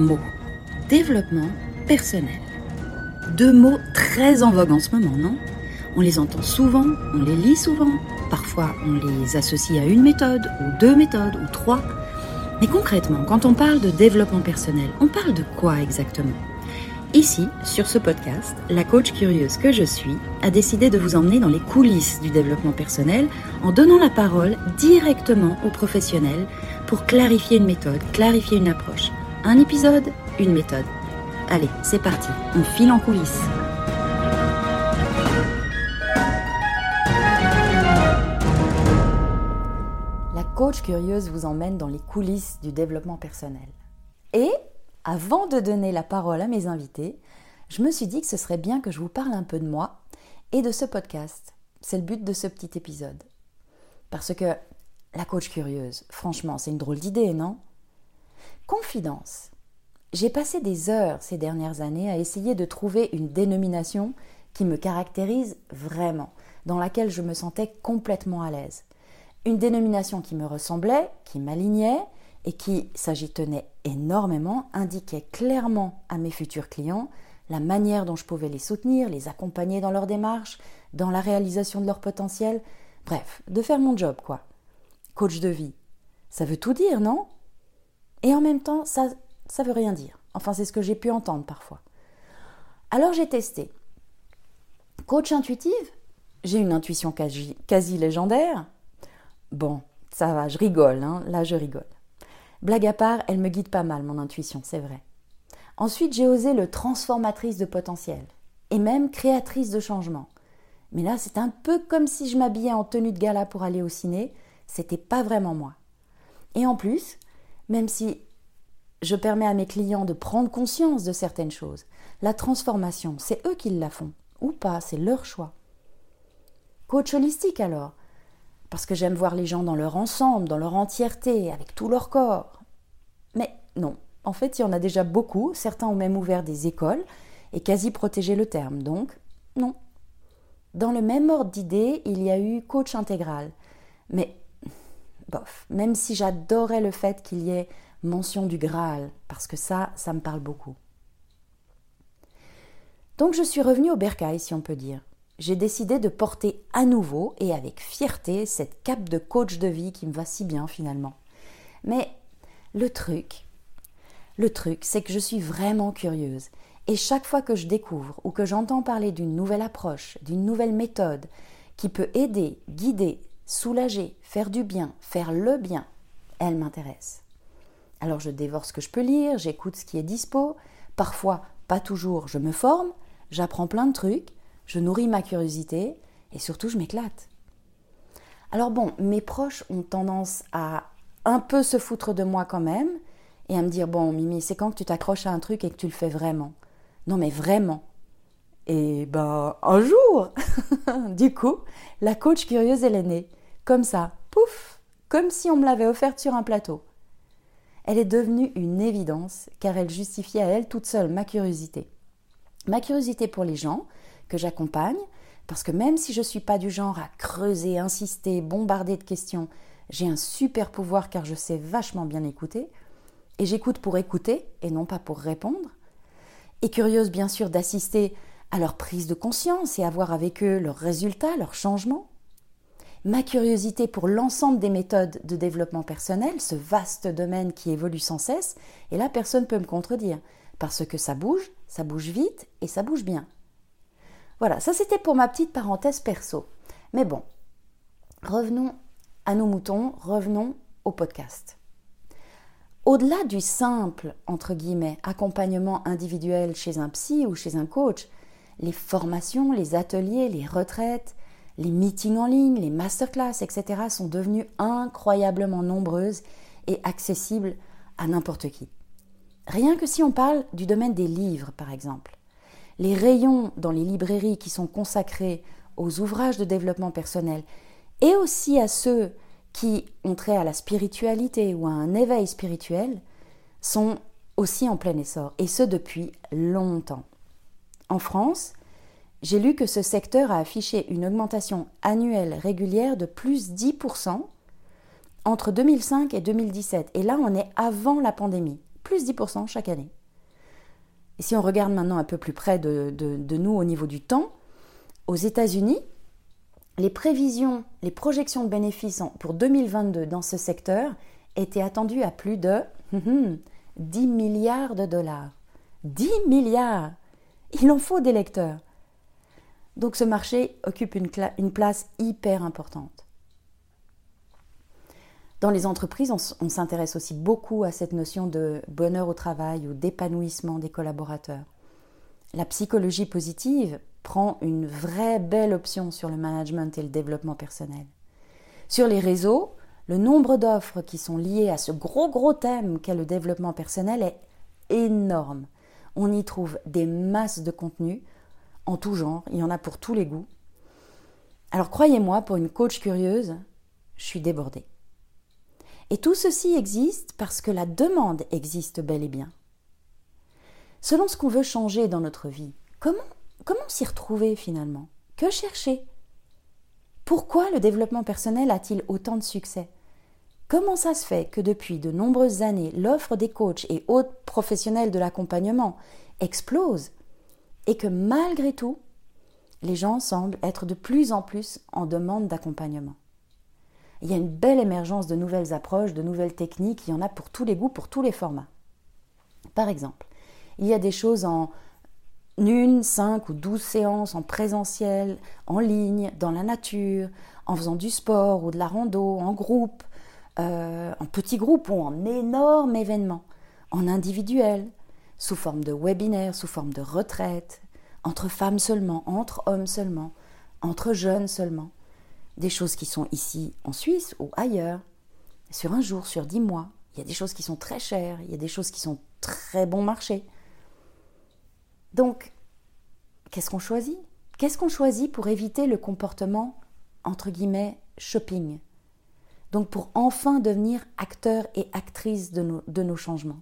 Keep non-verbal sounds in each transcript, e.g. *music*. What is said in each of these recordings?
mots. Développement personnel. Deux mots très en vogue en ce moment, non? On les entend souvent, on les lit souvent, parfois on les associe à une méthode, ou deux méthodes, ou trois. Mais concrètement, quand on parle de développement personnel, on parle de quoi exactement? Ici, sur ce podcast, la coach curieuse que je suis a décidé de vous emmener dans les coulisses du développement personnel en donnant la parole directement aux professionnels pour clarifier une méthode, clarifier une approche. Un épisode, une méthode. Allez, c'est parti, on file en coulisses. La coach curieuse vous emmène dans les coulisses du développement personnel. Et avant de donner la parole à mes invités, je me suis dit que ce serait bien que je vous parle un peu de moi et de ce podcast. C'est le but de ce petit épisode. Parce que la coach curieuse, franchement, c'est une drôle d'idée, non? Confidence. J'ai passé des heures ces dernières années à essayer de trouver une dénomination qui me caractérise vraiment, dans laquelle je me sentais complètement à l'aise. Une dénomination qui me ressemblait, qui m'alignait, et qui, ça j'y tenais énormément, indiquait clairement à mes futurs clients la manière dont je pouvais les soutenir, les accompagner dans leur démarche, dans la réalisation de leur potentiel, bref, de faire mon job quoi. Coach de vie, ça veut tout dire, non? Et en même temps, ça ça veut rien dire. Enfin, c'est ce que j'ai pu entendre parfois. Alors j'ai testé. Coach intuitive J'ai une intuition quasi, légendaire. Bon, ça va, je rigole, hein, là je rigole. Blague à part, elle me guide pas mal, mon intuition, c'est vrai. Ensuite, j'ai osé le transformatrice de potentiel, et même créatrice de changement. Mais là, c'est un peu comme si je m'habillais en tenue de gala pour aller au ciné, c'était pas vraiment moi. Et en plus, même si je permets à mes clients de prendre conscience de certaines choses, la transformation, c'est eux qui la font, ou pas, c'est leur choix. Coach holistique alors, parce que j'aime voir les gens dans leur ensemble, dans leur entièreté, avec tout leur corps. Mais non, en fait, il y en a déjà beaucoup, certains ont même ouvert des écoles et quasi protégé le terme, donc non. Dans le même ordre d'idées, il y a eu coach intégral. Mais, même si j'adorais le fait qu'il y ait mention du Graal, parce que ça, ça me parle beaucoup. Donc je suis revenue au bercail, si on peut dire j'ai décidé de porter à nouveau et avec fierté cette cape de coach de vie qui me va si bien finalement. Mais le truc, le truc, c'est que je suis vraiment curieuse. Et chaque fois que je découvre ou que j'entends parler d'une nouvelle approche, d'une nouvelle méthode qui peut aider, guider, soulager, faire du bien, faire le bien, elle m'intéresse. Alors je dévore ce que je peux lire, j'écoute ce qui est dispo, parfois, pas toujours, je me forme, j'apprends plein de trucs, je nourris ma curiosité et surtout je m'éclate. Alors bon, mes proches ont tendance à un peu se foutre de moi quand même et à me dire bon Mimi, c'est quand que tu t'accroches à un truc et que tu le fais vraiment? Non mais vraiment. Et ben un jour, *laughs* du coup, la coach curieuse est née, comme ça, pouf, comme si on me l'avait offerte sur un plateau. Elle est devenue une évidence car elle justifiait à elle toute seule ma curiosité. Ma curiosité pour les gens, que j'accompagne, parce que même si je ne suis pas du genre à creuser, insister, bombarder de questions, j'ai un super pouvoir car je sais vachement bien écouter, et j'écoute pour écouter et non pas pour répondre, et curieuse bien sûr d'assister à leur prise de conscience et à voir avec eux leurs résultats, leurs changements. Ma curiosité pour l'ensemble des méthodes de développement personnel, ce vaste domaine qui évolue sans cesse, et là personne ne peut me contredire, parce que ça bouge, ça bouge vite et ça bouge bien. Voilà, ça c'était pour ma petite parenthèse perso. Mais bon, revenons à nos moutons, revenons au podcast. Au-delà du simple, entre guillemets, accompagnement individuel chez un psy ou chez un coach, les formations, les ateliers, les retraites, les meetings en ligne, les masterclass, etc. sont devenus incroyablement nombreuses et accessibles à n'importe qui. Rien que si on parle du domaine des livres, par exemple les rayons dans les librairies qui sont consacrés aux ouvrages de développement personnel et aussi à ceux qui ont trait à la spiritualité ou à un éveil spirituel sont aussi en plein essor, et ce depuis longtemps. En France, j'ai lu que ce secteur a affiché une augmentation annuelle régulière de plus 10% entre 2005 et 2017. Et là, on est avant la pandémie. plus 10% chaque année. Et si on regarde maintenant un peu plus près de, de nous au niveau du temps, aux États-Unis, les prévisions, les projections de bénéfices pour 2022 dans ce secteur étaient attendues à plus de 10 milliards de dollars. 10 milliards Il en faut des lecteurs. Donc ce marché occupe une, place hyper importante. Dans les entreprises, on, s'intéresse aussi beaucoup à cette notion de bonheur au travail ou d'épanouissement des collaborateurs. La psychologie positive prend une vraie belle option sur le management et le développement personnel. Sur les réseaux, le nombre d'offres qui sont liées à ce gros gros thème qu'est le développement personnel est énorme. On y trouve des masses de contenu en tout genre, il y en a pour tous les goûts. Alors croyez-moi, pour une coach curieuse, je suis débordée. Et tout ceci existe parce que la demande existe bel et bien. Selon ce qu'on veut changer dans notre vie, comment, comment s'y retrouver finalement? Que chercher? Pourquoi le développement personnel a-t-il autant de succès? Comment ça se fait que depuis de nombreuses années, l'offre des coachs et autres professionnels de l'accompagnement explose? Et que malgré tout, les gens semblent être de plus en plus en demande d'accompagnement il y a une belle émergence de nouvelles approches, de nouvelles techniques, il y en a pour tous les goûts, pour tous les formats. Par exemple, il y a des choses en une, cinq ou douze séances en présentiel, en ligne, dans la nature, en faisant du sport ou de la rando, en groupe, euh, en petits groupes ou en énormes événements, en individuel, sous forme de webinaire, sous forme de retraite, entre femmes seulement, entre hommes seulement, entre jeunes seulement des choses qui sont ici en Suisse ou ailleurs, sur un jour, sur dix mois. Il y a des choses qui sont très chères, il y a des choses qui sont très bon marché. Donc, qu'est-ce qu'on choisit? Qu'est-ce qu'on choisit pour éviter le comportement, entre guillemets, shopping? Donc pour enfin devenir acteur et actrice de nos, de nos changements.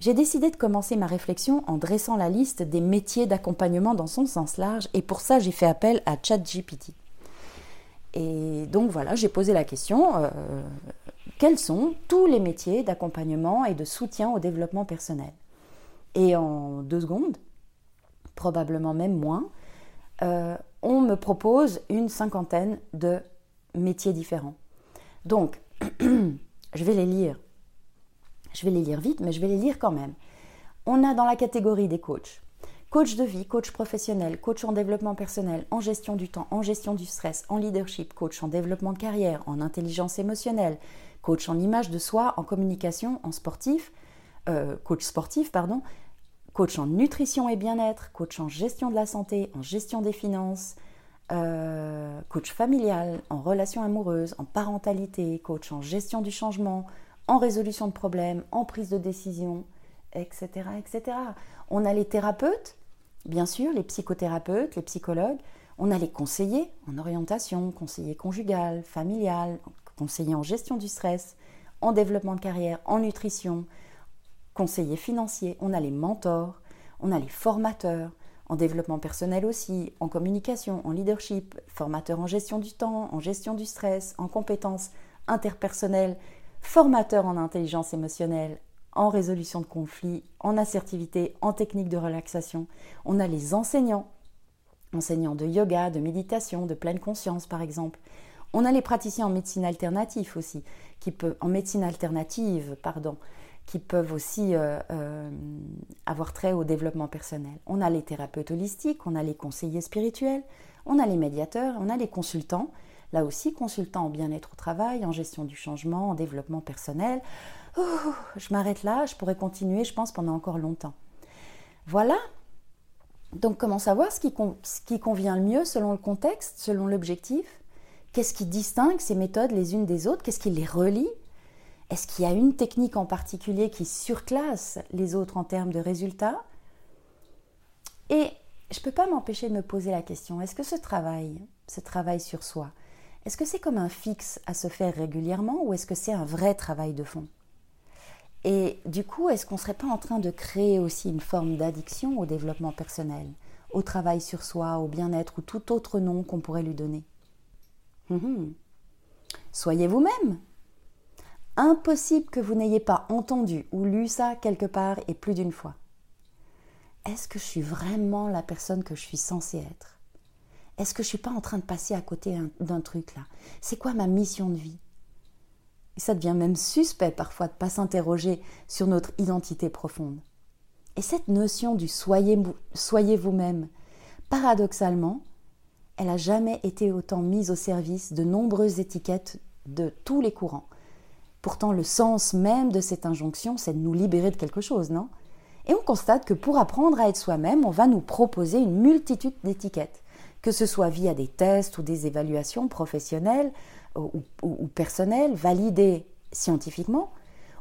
J'ai décidé de commencer ma réflexion en dressant la liste des métiers d'accompagnement dans son sens large et pour ça j'ai fait appel à ChatGPT. Et donc voilà, j'ai posé la question, euh, quels sont tous les métiers d'accompagnement et de soutien au développement personnel? Et en deux secondes, probablement même moins, euh, on me propose une cinquantaine de métiers différents. Donc, *clears throat* je vais les lire je vais les lire vite, mais je vais les lire quand même. On a dans la catégorie des coachs. Coach de vie, coach professionnel, coach en développement personnel, en gestion du temps, en gestion du stress, en leadership, coach en développement de carrière, en intelligence émotionnelle, coach en image de soi, en communication, en sportif, euh, coach sportif, pardon, coach en nutrition et bien-être, coach en gestion de la santé, en gestion des finances, euh, coach familial, en relations amoureuses, en parentalité, coach en gestion du changement, en résolution de problèmes, en prise de décision, etc., etc. On a les thérapeutes, bien sûr, les psychothérapeutes, les psychologues. On a les conseillers en orientation, conseillers conjugal, familial, conseillers en gestion du stress, en développement de carrière, en nutrition, conseillers financiers. On a les mentors, on a les formateurs, en développement personnel aussi, en communication, en leadership, formateurs en gestion du temps, en gestion du stress, en compétences interpersonnelles, formateur en intelligence émotionnelle, en résolution de conflits, en assertivité, en technique de relaxation. On a les enseignants, enseignants de yoga, de méditation, de pleine conscience par exemple. On a les praticiens en médecine alternative aussi, qui peuvent, en médecine alternative, pardon, qui peuvent aussi euh, euh, avoir trait au développement personnel. On a les thérapeutes holistiques, on a les conseillers spirituels, on a les médiateurs, on a les consultants là aussi consultant en bien-être au travail, en gestion du changement, en développement personnel. je m'arrête là, je pourrais continuer, je pense, pendant encore longtemps. Voilà. Donc comment savoir ce qui, ce qui convient le mieux selon le contexte, selon l'objectif? Qu'est-ce qui distingue ces méthodes les unes des autres? Qu'est-ce qui les relie? Est-ce qu'il y a une technique en particulier qui surclasse les autres en termes de résultats? Et je ne peux pas m'empêcher de me poser la question, est-ce que ce travail, ce travail sur soi, est-ce que c'est comme un fixe à se faire régulièrement ou est-ce que c'est un vrai travail de fond? Et du coup, est-ce qu'on ne serait pas en train de créer aussi une forme d'addiction au développement personnel, au travail sur soi, au bien-être ou tout autre nom qu'on pourrait lui donner? Hum. Soyez vous-même. Impossible que vous n'ayez pas entendu ou lu ça quelque part et plus d'une fois. Est-ce que je suis vraiment la personne que je suis censée être? Est-ce que je ne suis pas en train de passer à côté d'un truc là? C'est quoi ma mission de vie? Et ça devient même suspect parfois de ne pas s'interroger sur notre identité profonde. Et cette notion du soyez, soyez vous-même, paradoxalement, elle n'a jamais été autant mise au service de nombreuses étiquettes de tous les courants. Pourtant, le sens même de cette injonction, c'est de nous libérer de quelque chose, non? Et on constate que pour apprendre à être soi-même, on va nous proposer une multitude d'étiquettes, que ce soit via des tests ou des évaluations professionnelles ou, ou personnelles, validées scientifiquement,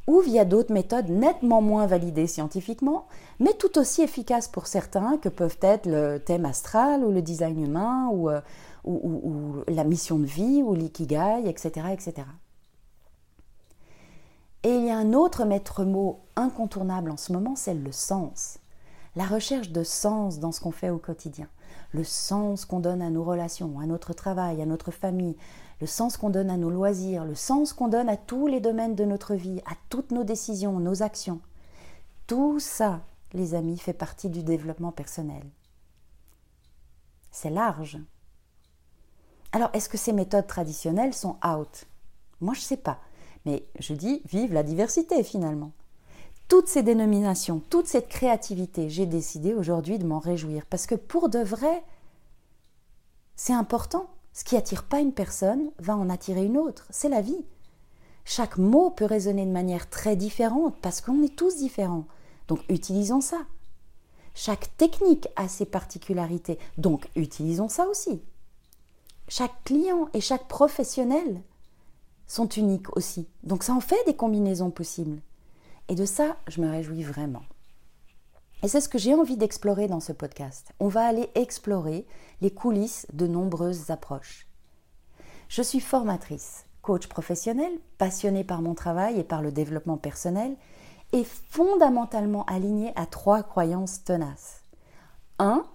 ou via d'autres méthodes nettement moins validées scientifiquement, mais tout aussi efficaces pour certains que peuvent être le thème astral ou le design humain ou, euh, la mission de vie ou l'ikigai, etc., etc. Et il y a un autre maître mot incontournable en ce moment, c'est le sens. La recherche de sens dans ce qu'on fait au quotidien, le sens qu'on donne à nos relations, à notre travail, à notre famille, le sens qu'on donne à nos loisirs, le sens qu'on donne à tous les domaines de notre vie, à toutes nos décisions, nos actions. Tout ça, les amis, fait partie du développement personnel. C'est large. Alors, est-ce que ces méthodes traditionnelles sont out? Moi, je ne sais pas. Mais je dis, vive la diversité finalement. Toutes ces dénominations, toute cette créativité, j'ai décidé aujourd'hui de m'en réjouir. Parce que pour de vrai, c'est important. Ce qui attire pas une personne va en attirer une autre. C'est la vie. Chaque mot peut résonner de manière très différente parce qu'on est tous différents. Donc utilisons ça. Chaque technique a ses particularités. Donc utilisons ça aussi. Chaque client et chaque professionnel sont uniques aussi. Donc ça en fait des combinaisons possibles. Et de ça, je me réjouis vraiment. Et c'est ce que j'ai envie d'explorer dans ce podcast. On va aller explorer les coulisses de nombreuses approches. Je suis formatrice, coach professionnel, passionnée par mon travail et par le développement personnel, et fondamentalement alignée à trois croyances tenaces. 1.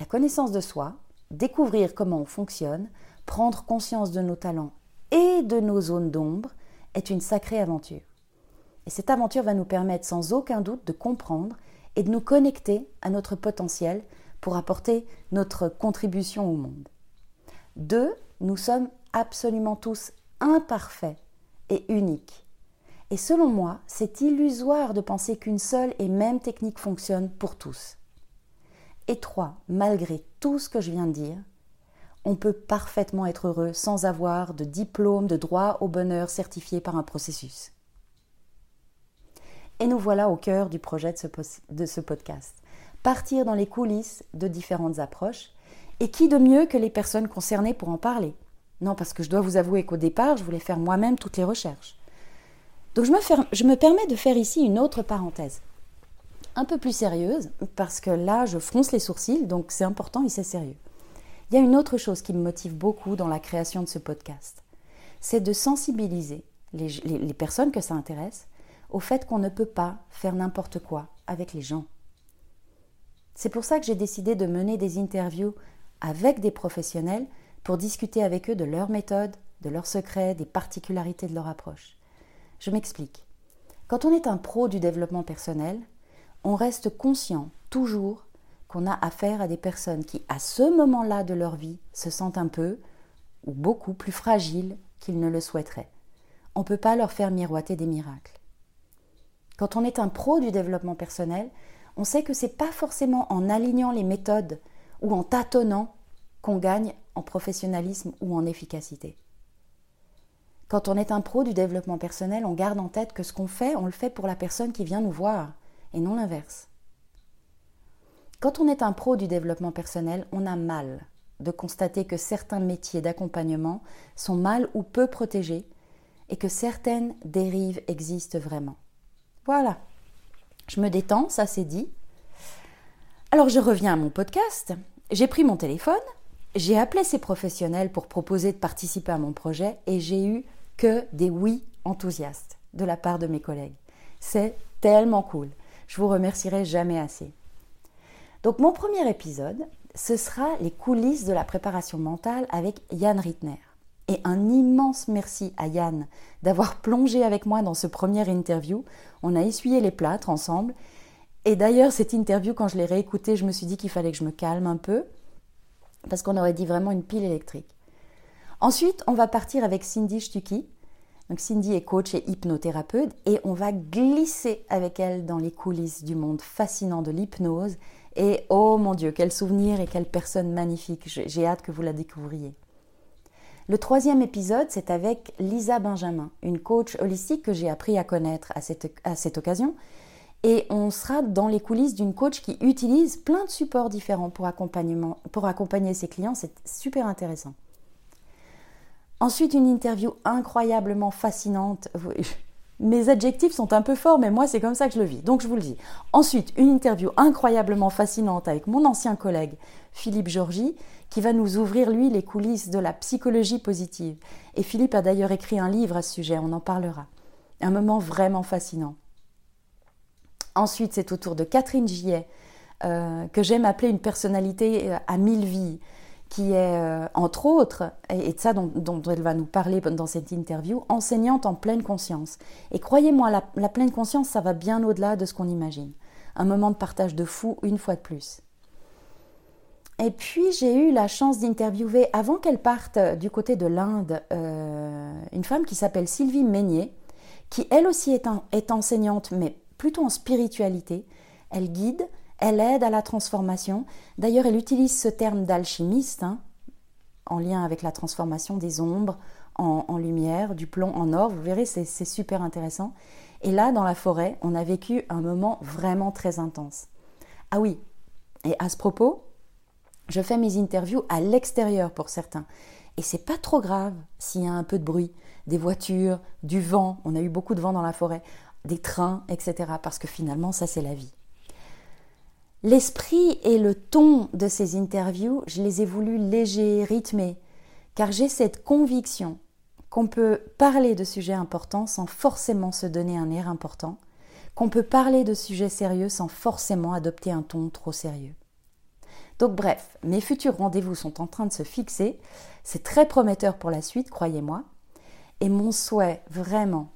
La connaissance de soi, découvrir comment on fonctionne, prendre conscience de nos talents et de nos zones d'ombre est une sacrée aventure. Et cette aventure va nous permettre sans aucun doute de comprendre et de nous connecter à notre potentiel pour apporter notre contribution au monde. Deux, nous sommes absolument tous imparfaits et uniques. Et selon moi, c'est illusoire de penser qu'une seule et même technique fonctionne pour tous. Et trois, malgré tout ce que je viens de dire, on peut parfaitement être heureux sans avoir de diplôme de droit au bonheur certifié par un processus. Et nous voilà au cœur du projet de ce, podcast. Partir dans les coulisses de différentes approches. Et qui de mieux que les personnes concernées pour en parler? Non, parce que je dois vous avouer qu'au départ, je voulais faire moi-même toutes les recherches. Donc je me, permets de faire ici une autre parenthèse. Un peu plus sérieuse, parce que là, je fronce les sourcils, donc c'est important et c'est sérieux. Il y a une autre chose qui me motive beaucoup dans la création de ce podcast. C'est de sensibiliser les personnes que ça intéresse au fait qu'on ne peut pas faire n'importe quoi avec les gens. C'est pour ça que j'ai décidé de mener des interviews avec des professionnels pour discuter avec eux de leurs méthodes, de leurs secrets, des particularités de leur approche. Je m'explique. Quand on est un pro du développement personnel, on reste conscient toujours qu'on a affaire à des personnes qui, à ce moment-là de leur vie, se sentent un peu ou beaucoup plus fragiles qu'ils ne le souhaiteraient. On ne peut pas leur faire miroiter des miracles. Quand on est un pro du développement personnel, on sait que ce n'est pas forcément en alignant les méthodes ou en tâtonnant qu'on gagne en professionnalisme ou en efficacité. Quand on est un pro du développement personnel, on garde en tête que ce qu'on fait, on le fait pour la personne qui vient nous voir, et non l'inverse. Quand on est un pro du développement personnel, on a mal de constater que certains métiers d'accompagnement sont mal ou peu protégés et que certaines dérives existent vraiment. Voilà. Je me détends, ça c'est dit. Alors je reviens à mon podcast. J'ai pris mon téléphone, j'ai appelé ces professionnels pour proposer de participer à mon projet et j'ai eu que des oui enthousiastes de la part de mes collègues. C'est tellement cool. Je vous remercierai jamais assez. Donc mon premier épisode, ce sera les coulisses de la préparation mentale avec Yann Rittner. Et un merci à Yann d'avoir plongé avec moi dans ce premier interview. On a essuyé les plâtres ensemble. Et d'ailleurs, cette interview, quand je l'ai réécoutée, je me suis dit qu'il fallait que je me calme un peu, parce qu'on aurait dit vraiment une pile électrique. Ensuite, on va partir avec Cindy Stucky. Donc Cindy est coach et hypnothérapeute et on va glisser avec elle dans les coulisses du monde fascinant de l'hypnose. Et oh mon Dieu, quel souvenir et quelle personne magnifique. J'ai hâte que vous la découvriez. Le troisième épisode, c'est avec Lisa Benjamin, une coach holistique que j'ai appris à connaître à cette, occasion. Et on sera dans les coulisses d'une coach qui utilise plein de supports différents pour, pour accompagner ses clients. C'est super intéressant. Ensuite, une interview incroyablement fascinante. *laughs* Mes adjectifs sont un peu forts, mais moi, c'est comme ça que je le vis. Donc, je vous le dis. Ensuite, une interview incroyablement fascinante avec mon ancien collègue, Philippe Georgie, qui va nous ouvrir, lui, les coulisses de la psychologie positive. Et Philippe a d'ailleurs écrit un livre à ce sujet, on en parlera. Un moment vraiment fascinant. Ensuite, c'est au tour de Catherine Gillet, euh, que j'aime appeler une personnalité euh, à mille vies qui est, euh, entre autres, et, de ça dont, elle va nous parler dans cette interview, enseignante en pleine conscience. Et croyez-moi, la, pleine conscience, ça va bien au-delà de ce qu'on imagine. Un moment de partage de fou, une fois de plus. Et puis j'ai eu la chance d'interviewer, avant qu'elle parte du côté de l'Inde, euh, une femme qui s'appelle Sylvie Meignier, qui elle aussi est, est enseignante, mais plutôt en spiritualité. Elle guide, elle aide à la transformation. D'ailleurs, elle utilise ce terme d'alchimiste hein, en lien avec la transformation des ombres en, lumière, du plomb en or. Vous verrez, c'est super intéressant. Et là, dans la forêt, on a vécu un moment vraiment très intense. Ah oui, et à ce propos, je fais mes interviews à l'extérieur pour certains. Et c'est pas trop grave s'il y a un peu de bruit, des voitures, du vent, on a eu beaucoup de vent dans la forêt, des trains, etc. Parce que finalement, ça c'est la vie. L'esprit et le ton de ces interviews, je les ai voulus légers, rythmés, car j'ai cette conviction qu'on peut parler de sujets importants sans forcément se donner un air important, qu'on peut parler de sujets sérieux sans forcément adopter un ton trop sérieux. Donc bref, mes futurs rendez-vous sont en train de se fixer, c'est très prometteur pour la suite, croyez-moi, et mon souhait vraiment,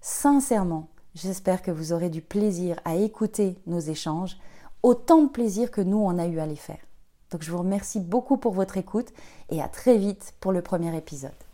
sincèrement, j'espère que vous aurez du plaisir à écouter nos échanges, autant de plaisir que nous, on a eu à les faire. Donc je vous remercie beaucoup pour votre écoute et à très vite pour le premier épisode.